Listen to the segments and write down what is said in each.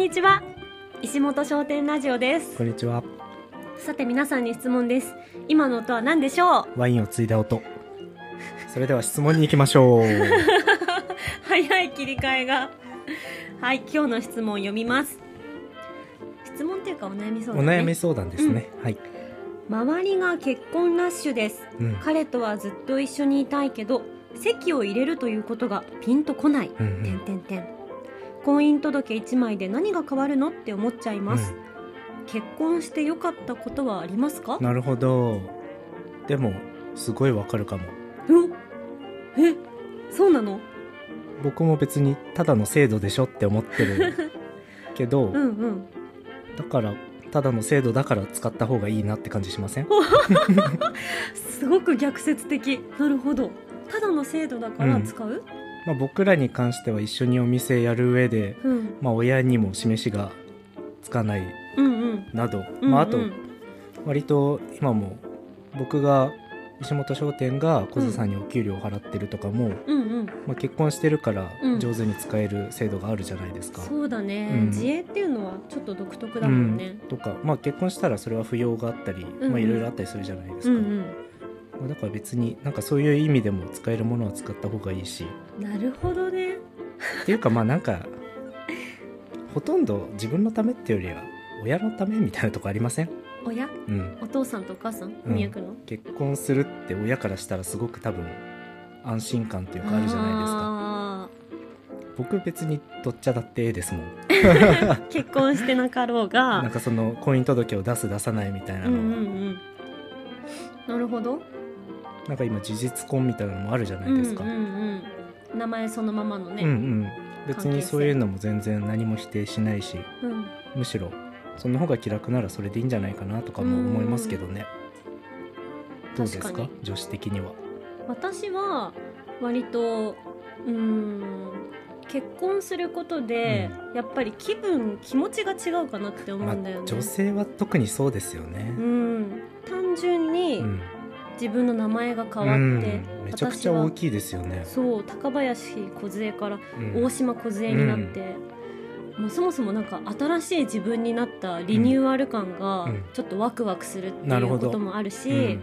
にちは石本商店ラジオですこんにちは。さて皆さんに質問です今の音は何でしょう？ワインを継いだ音。それでは質問に行きましょう。早い切り替えがはい今日の質問を読みます質問っていうかお悩み相お談、ね、悩み相談ですね。はい。周りが結婚ラッシュですうん。彼とはずっと一緒にいたいけど籍を入れるということがピンとこない、うんうんてんてんてん婚姻届1枚で何が変わるのって思っちゃいます、結婚して良かったことはありますか？なるほど。でも、すごいわかるかも。うえ？そうなの？僕も別にただの制度でしょって思ってる けど、うんうん。だから、ただの制度だから使った方がいいなって感じしません？すごく逆説的。なるほど。ただの制度だから使う？まあ僕らに関しては一緒にお店やる上で、うん。まあ親にも示しがつかないうんうん。など、うんまああとうん割と今も僕が石本商店が小津さんにお給料を払ってるとかも、うん。うんまあ、結婚してるからうん。上手に使える制度があるじゃないですか。そうだね、うん。自営っていうのはちょっと独特だもんね。うん、とか、まあ、結婚したらそれは扶養があったり、うんうん。まあ、いろいろあったりするじゃないですか、うんうん。まあだから別になんかそういう意味でも使えるものは使った方がいいし。なるほどね。っていうかまあなんかほとんど自分のためっていうよりは親のためみたいなとこありません、親？うん、お父さんとお母さん？うん。結婚するって親からしたらすごく多分安心感っていうかあるじゃないですか。あ僕別にどっちゃだってええですもん。ー 結婚してなかろうが。なんかその婚姻届を出す出さないみたいなうんの、うんうん。なるほどなんか今事実婚みたいなのもあるじゃないですか、うんうんうん名前そのままのね、うんうん。別にそういうのも全然何も否定しないしうん。むしろその方が気楽ならそれでいいんじゃないかなとかも思いますけどね。どうですか？女子的には。私は割とうーん結婚することで、やっぱり気分気持ちが違うかなって思まあうんだよね、女性は特にそうですよね。うん。単純にうん自分の名前が変わうん。って、めちゃくちゃ大きいですよね。そう高林梢からうん。大島梢になって、もうそもそもなんか新しい自分になったリニューアル感がうん。ちょっとワクワクするっていうこともあるし、うん。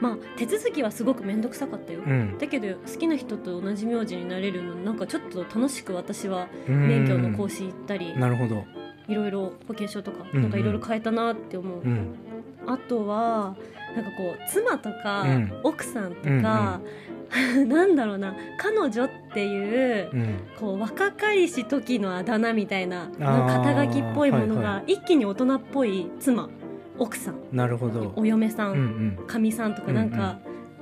まあ手続きはすごく面倒くさかったよ、うん。だけど好きな人と同じ名字になれるのなんかちょっと楽しく私はうん。免許の講師行ったり、なるほど。いろいろ保険証とかうん。なんかいろいろ変えたなって思う、うん。あとはなんかこう妻とか、うん。奥さんとか、なんだろうな彼女っていううん。こう若かりし時のあだ名みたいな肩書きっぽいものはいはが一気に大人っぽい妻奥さん。なるほど。お嫁さうんん。かみ、さんとかなんうん。か、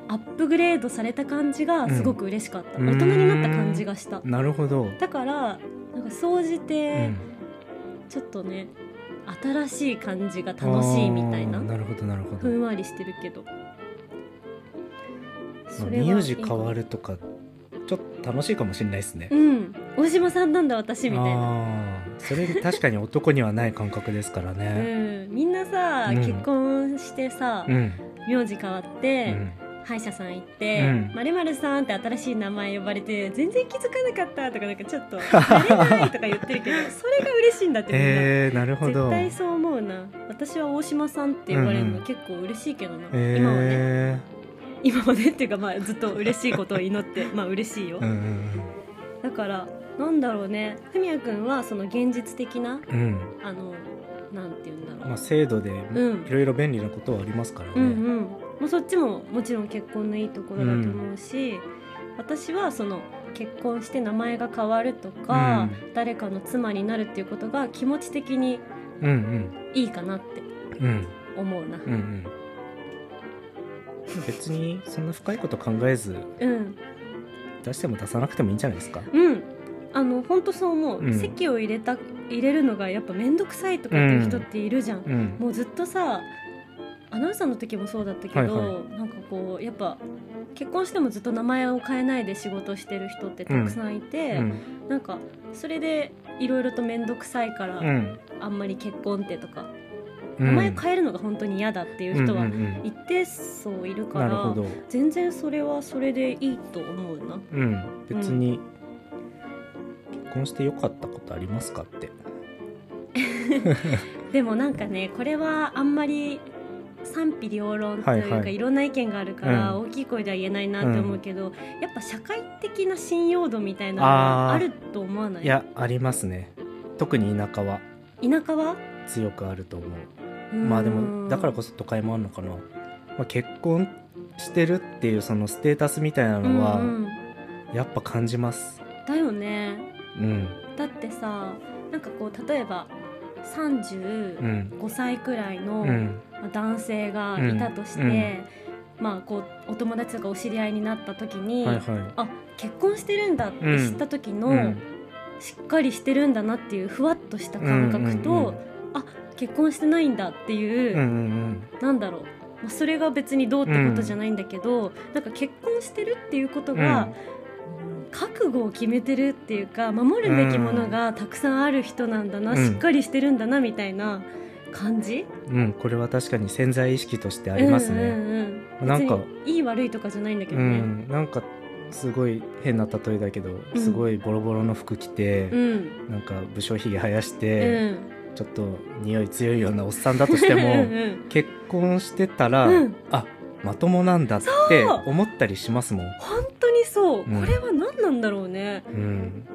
アップグレードされた感じがすごく嬉しかった、うん。大人になった感じがした。うんなるほど。だからなんか総じうてん。ちょっとね新しい感じが楽しいみたいな。なるほどなるほど。ふんわりしてるけど。それは名字変わるとかちょっと楽しいかもしれないですね。うん。大島さんなんだ私みたいな。それ確かに男にはない感覚ですからうねん、みんなさ、うん。結婚してさ、うん。名字変わっうて、ん歯医者さん行ってうん「まるまるさん」って新しい名前呼ばれて全然気づかなかったとかなんかちょっと「慣れない」とか言ってるけどそれが嬉しいんだってみんな、えー、なるほど。絶対そう思うな。私は大島さんって言われるのうんうん。結構嬉しいけどな、えー、今はね。今までっていうかまあずっと嬉しいことを祈って まあ嬉しいよ、うんうんだからなんだろうね。ふみやくんはその現実的なうん。うんあのなんて言うんだろう、まあ制度でうん。いろいろ便利なことはありますからね、うんうん、もうそっちももちろん結婚のいいところだと思うし、私はその結婚して名前が変わるとか、誰かの妻になるっていうことが気持ち的にうんうんいいかなってうん思うなうんうん。別にそんな深いこと考えずうん。出しても出さなくてもいいんじゃないですか？うん。あの本当そう思う、うん。籍を入れた入れるのがやっぱ面倒くさいとかっていう人っているじゃん、うん。もうずっとさアナウンサーの時もそうだったけど、はいはなんかこうやっぱ結婚してもずっと名前を変えないで仕事してる人ってたくさんいて、うん。なんかそれでいろいろと面倒くさいから、うん。あんまり結婚ってとかうん。名前変えるのが本当に嫌だっていう人はうんうんうん。一定数いるから、なるほど、全然それはそれでいいと思うな。うん、別に結婚してよかったことありますかって。でもなんかねこれはあんまり賛否両論というか、はいはい。いろんな意見があるから、うん。大きい声では言えないなって思うけど、やっぱ社会的な信用度みたいなのがあると思わない？いやありますね。特に田舎は。田舎は？強くあると思う。まあでもだからこそ都会もあるのかな、まあ、結婚してるっていうそのステータスみたいなのはうんうんやっぱ感じます。だよね。うん。だってさなんかこう例えばう35ん歳くらいの、男性がいたとして、うん。まあこうお友達とかお知り合いになった時に、はいはい。あ結婚してるんだって知った時の、うん。しっかりしてるんだなっていうふわっとした感覚と、うんうんうんあ結婚してないんだっていう、うんうんなんだろう、まあ、それが別にどうってことじゃないんだけど、なんか結婚してるっていうことが、覚悟を決めてるっていうか守るべきものがたくさんある人なんだな、うん。しっかりしてるんだなみたいな感じ？うん、うん、これは確かに潜在意識としてありますね。うんうんうん、なんかいい悪いとかじゃないんだけうどね。んなんかすごい変な例えだけどうん。すごいボロボロの服着て、うん。なんか武将髭生やしうて、ん。ちょっと匂い強いようなおっさんだとしても結婚してたら、うん。あまともなんだって思ったりしますもん。本当にそう、うん。これは何なんだろうね。うん、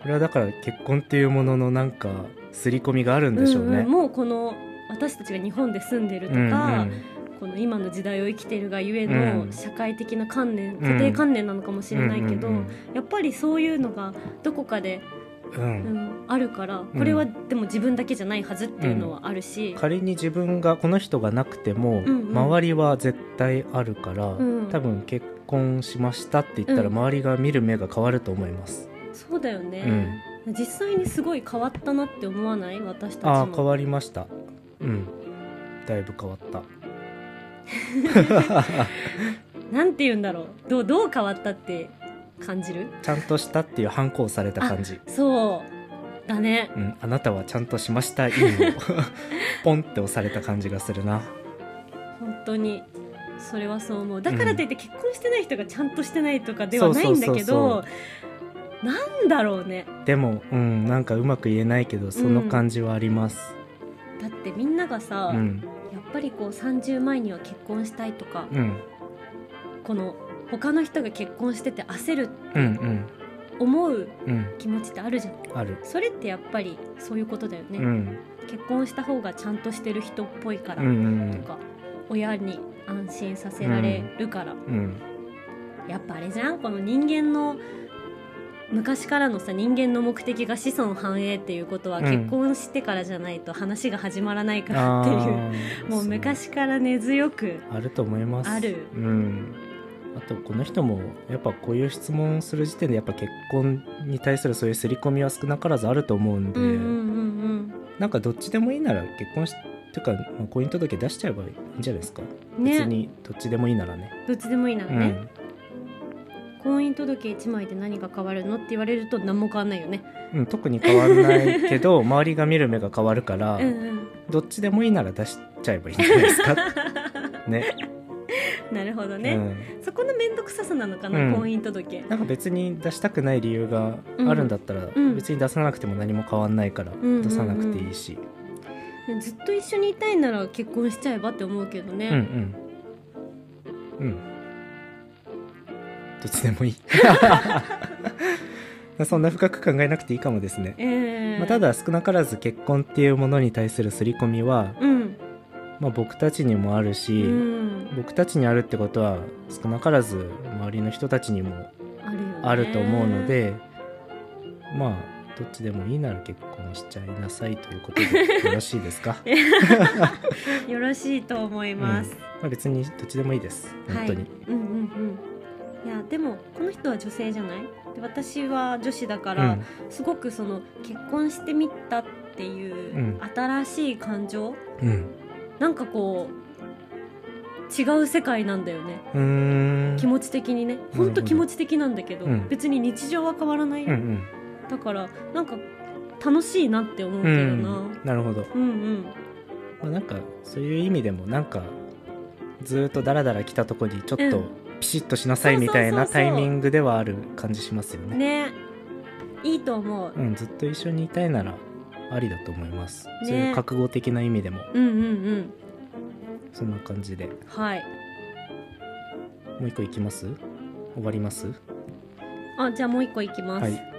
これはだから結婚っていうもののなんか刷り込みがあるんでしょうね。んん。もうこの私たちが日本で住んでるとか、うんうん。この今の時代を生きてるがゆえうん。の社会的な観念、固定観念なのかもしれないけど、うん。やっぱりそういうのがどこかで、うん。あるからこれはでも自分だけじゃないはずっていうのはあるし、仮に自分がこの人がなくても、周りは絶対あるから、ん。多分結婚しましたって言ったらうん。周りが見る目が変わると思います。そうだよね、実際にすごい変わったなって思わない？私たちも。ああ変わりました。うん。だいぶ変わった。なんて言うんだろう。どうどう変わったって感じる？ちゃんとしたっていう反抗された感じ。そうだね。うん、あなたはちゃんとしましたいいの。ポンって押された感じがするな。本当に。それはそう思う。だからといって結婚してない人がちゃんとしてないとかではないんだけどなんだろうね。でもうんなんかうまく言えないけどその感じはあります。だってみんながさ、うん。やっぱりこう30前には結婚したいとか、うん。この他の人が結婚してて焦るうんうん。思ううん気持ちってあるじゃん。ある。それってやっぱりそういうことだよね、うん。結婚した方がちゃんとしてる人っぽいからうんうんとか、親に安心させられるから、うん。やっぱあれじゃんこの人間の昔からのさ人間の目的が子孫繁栄っていうことはうん。結婚してからじゃないと話が始まらないからっていう、もう昔から根強くあると思います。ある。うんあとこの人もやっぱこういう質問する時点でやっぱ結婚に対するそういう刷り込みは少なからずあると思うんで、うんうんうんなんかどっちでもいいなら結婚しっていうかまあ婚姻届出しちゃえばいいんじゃないですか、うんね。別にどっちでもいいならね。どっちでもいいならね、うん。婚姻届1枚で何が変わるのって言われると何も変わんないよね。うん、特に変わらないけど 周りが見る目が変わるから、うんうん。どっちでもいいなら出しちゃえばいいんじゃないですか？ねなるほどね、うん、そこの面倒くささなのかな、うん。婚姻届。なんか別に出したくない理由があるんだったら、うん。別に出さなくても何も変わんないからんうんうん。出さなくていいし、ずっと一緒にいたいなら結婚しちゃえばって思うけどね、うんうん。うん。どっちでもいい。そんな深く考えなくていいかもですね、えーまあ、ただ少なからず結婚っていうものに対する刷り込みは、うん。まあ、僕たちにもあるし、うん僕たちにあるってことは少なからず周りの人たちにもあると思うので、まあどっちでもいいなら結婚しちゃいなさいということでよろしいですか、よろしいと思います、まあ、別にどっちでもいいです。本当に、はい、うんうんうん。いやでもこの人は女性じゃない？で私は女子だから、すごくその結婚してみたっていううん。新しい感情、うんうん。なんかこう違う世界なんだよね。気持ち的にね。ほんと気持ち的なんだけど、うん。別に日常は変わらない、うんうん。だからなんか楽しいなって思うけどな、うんなるほど、うん、うん。まあ、なんかそういう意味でもなんかずーっとダラダラ来たとこにちょっとうん。ピシッとしなさいみたいなタイミングではある感じしますよね。ね。いいと思う。うん、ずっと一緒にいたいならありだと思います、ね。そういう覚悟的な意味でも。うんうんうんそんな感じで。もはい。う一個いきます？終わります？あじゃあもう一個いきます。はい。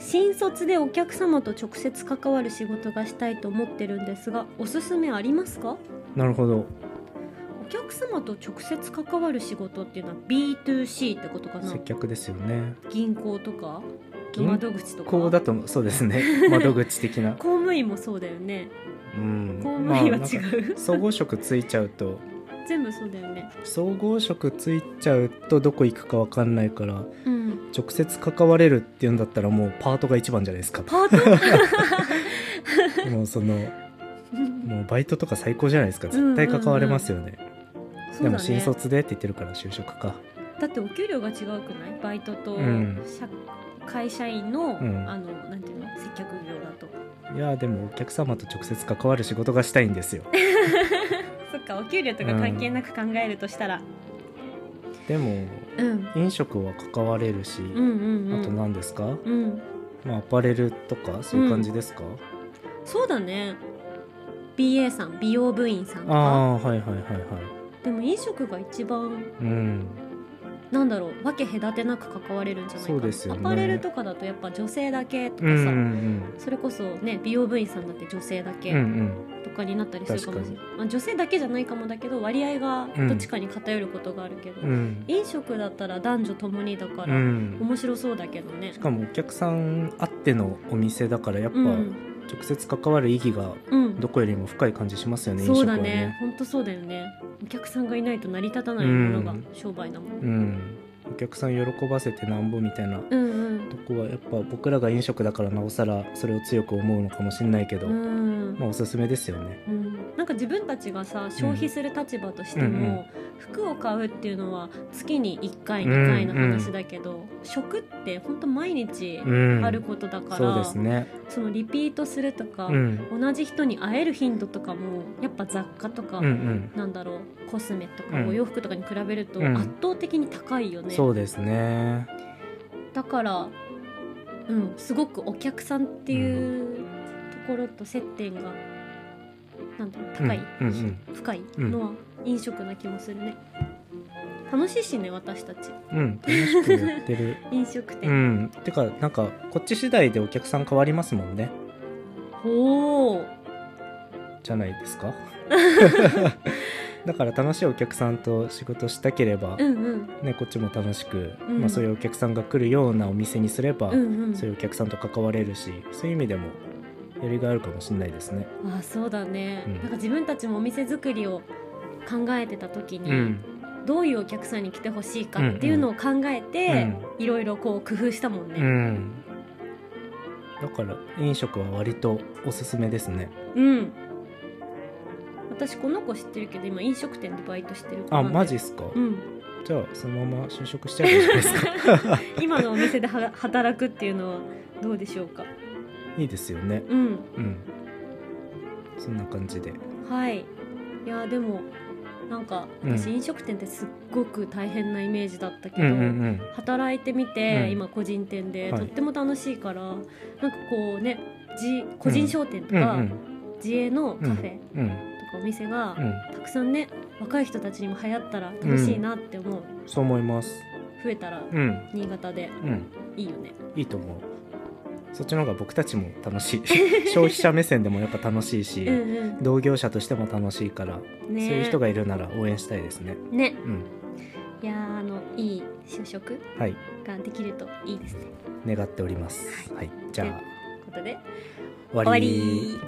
新卒でお客様と直接関わる仕事がしたいと思ってるんですがおすすめありますか？なるほど。お客様と直接関わる仕事っていうのは B2C ってことかな？接客ですよね。銀行とか？銀窓口とか？こうだとそうですね。窓口的な。公務員もそうだよねうん。公務員はまあ違う、なんか総合職ついちゃうと。全部そうだよね。総合職ついちゃうとどこ行くか分かんないからうん。直接関われるっていうんだったらもうパートが一番じゃないですか。パート？もうそのもうバイトとか最高じゃないですか。絶対関われますよね,、そうだね。でも新卒でって言ってるから就職か。だってお給料が違うくない？バイトとうん。社会社員の、うん。あのなんていうの？接客業だといやでもお客様と直接関わる仕事がしたいんですよ。そっかお給料とか関係なく考えるとしたら。でもうん。飲食は関われるし、うんうんうん。あと何ですか、うん。まあ、アパレルとかそういう感じですか、そうだね。BA さん美容部員さんとあか。あはいはいはいはい。でも飲食が一番うんなんだろう分け隔てなく関われるんじゃないかな。ね。アパレルとかだとやっぱ女性だけとかさ、うんうんそれこそね美容部員さんだって女性だけうんうん。とかになったりするかもしれない、確まあ、女性だけじゃないかもだけど割合がどっちかに偏ることがあるけど、うんうん。飲食だったら男女ともにだからうん。面白そうだけどね。しかもお客さんあってのお店だからやっぱうん直接関わる意義がうん。どこよりも深い感じしますよね、う食はね。だね本当そうだよね。お客さんがいないと成り立たないものがうん商売だもん、うん。お客さん喜ばせてなんぼみたいなうん、うん。とこはやっぱ僕らが飲食だからなおさらそれを強く思うのかもしれないけど、うん。まあおすすめですよね。うん、なんか自分たちがさ消費する立場としても、うんうん服を買うっていうのは月に1回2回の話だけど、食って本当毎日うんあることだから、そうですね。そのリピートするとか、うん。同じ人に会える頻度とかもやっぱ雑貨とか、うんうん。なんだろうコスメとかうん。お洋服とかに比べるとうん。圧倒的に高いよね、そうですね。だから、うん、すごくお客さんっていうところと接点がなんだろう高い、うんうん深いのは飲食な気もするね。楽しいしね私たち。うんうん楽しくやってる。飲食う店、ん。てかなんかこっち次第でお客さん変わりますもんね。ほう。じゃないですか？だから楽しいお客さんと仕事したければ、うんうん。ね、こっちも楽しく、うん。まあ、そういうお客さんが来るようなお店にすれば、うんうん。そういうお客さんと関われるしそういう意味でもやりがいあるかもしれないですね。あそうだね、うん。なんか自分たちもお店作りを考えてた時に、うん。どういうお客さんに来てほしいかっていうのを考えて、いろいろこう工夫したもんうねん、だから飲食は割とおすすめですね。うん、私この子知ってるけど今飲食店でバイトしてる子あマジっすか、うん。じゃあそのまま就職しちゃえばいいじゃないですか？今のお店では働くっていうのはどうでしょうか？いいですよね。うん。うん。そんな感じで。はい。いやでもなんかうん。私飲食店ってすっごく大変なイメージだったけど、働いてみて、うん。今個人店で、はい。とっても楽しいからなんかこうね自個人商店とか、うん。自営のカフェとかお店がうん。たくさんね若い人たちにも流行ったら楽しいなって思う、そう思います増えたらうん新潟でうんいいよねいいと思うそっちの方が僕たちも楽しい。消費者目線でもやっぱ楽しいし、うん同業者としても楽しいから、うんね。そういう人がいるなら応援したいですね。ね。うん。いやーあのいい就職はい。ができるといいですね。願っております。はい。じゃあ。ということで終わり